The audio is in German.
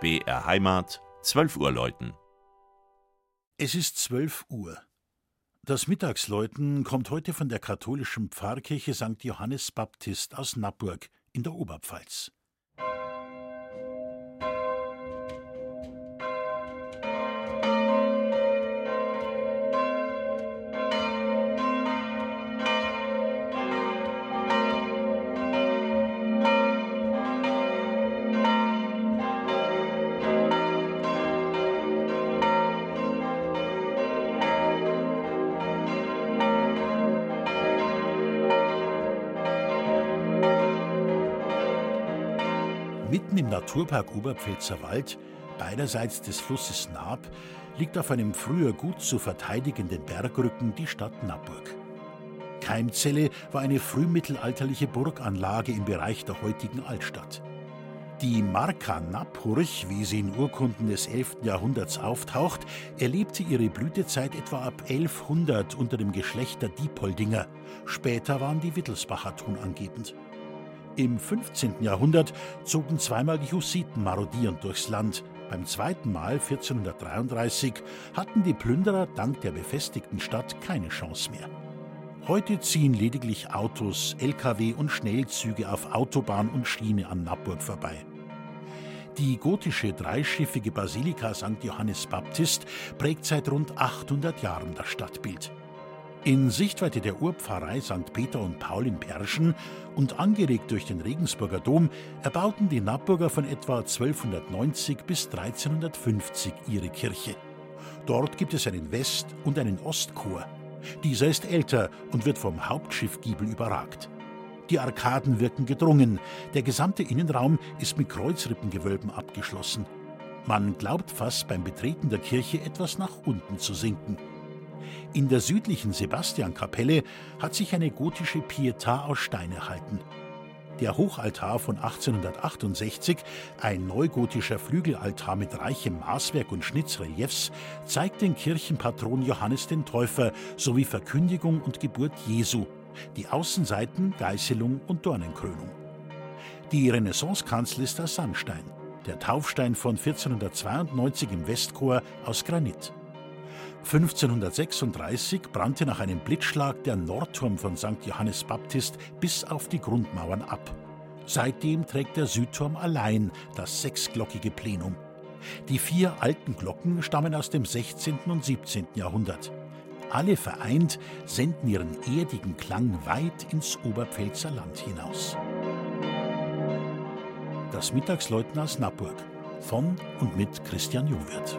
BR Heimat, 12 Uhr läuten. Es ist 12 Uhr. Das Mittagsläuten kommt heute von der katholischen Pfarrkirche St. Johannes Baptist aus Nappburg in der Oberpfalz. Mitten im Naturpark Oberpfälzer Wald, beiderseits des Flusses Naab, liegt auf einem früher gut zu verteidigenden Bergrücken die Stadt Nappburg. Keimzelle war eine frühmittelalterliche Burganlage im Bereich der heutigen Altstadt. Die Marka Nappurch, wie sie in Urkunden des 11. Jahrhunderts auftaucht, erlebte ihre Blütezeit etwa ab 1100 unter dem Geschlecht der Diepoldinger. Später waren die Wittelsbacher tonangebend. Im 15. Jahrhundert zogen zweimal die Hussiten marodierend durchs Land. Beim zweiten Mal, 1433, hatten die Plünderer dank der befestigten Stadt keine Chance mehr. Heute ziehen lediglich Autos, Lkw und Schnellzüge auf Autobahn und Schiene an Nappburg vorbei. Die gotische dreischiffige Basilika St. Johannes Baptist prägt seit rund 800 Jahren das Stadtbild. In Sichtweite der Urpfarrei St. Peter und Paul in Perschen und angeregt durch den Regensburger Dom erbauten die Nappburger von etwa 1290 bis 1350 ihre Kirche. Dort gibt es einen West- und einen Ostchor. Dieser ist älter und wird vom Hauptschiffgiebel überragt. Die Arkaden wirken gedrungen. Der gesamte Innenraum ist mit Kreuzrippengewölben abgeschlossen. Man glaubt fast beim Betreten der Kirche etwas nach unten zu sinken. In der südlichen Sebastiankapelle hat sich eine gotische Pietà aus Stein erhalten. Der Hochaltar von 1868, ein neugotischer Flügelaltar mit reichem Maßwerk und Schnitzreliefs, zeigt den Kirchenpatron Johannes den Täufer sowie Verkündigung und Geburt Jesu, die Außenseiten Geißelung und Dornenkrönung. Die Renaissancekanzel ist aus Sandstein, der Taufstein von 1492 im Westchor aus Granit. 1536 brannte nach einem Blitzschlag der Nordturm von St. Johannes Baptist bis auf die Grundmauern ab. Seitdem trägt der Südturm allein das sechsglockige Plenum. Die vier alten Glocken stammen aus dem 16. und 17. Jahrhundert. Alle vereint senden ihren erdigen Klang weit ins Oberpfälzer Land hinaus. Das Mittagsläuten aus Nappburg von und mit Christian Jungwirth.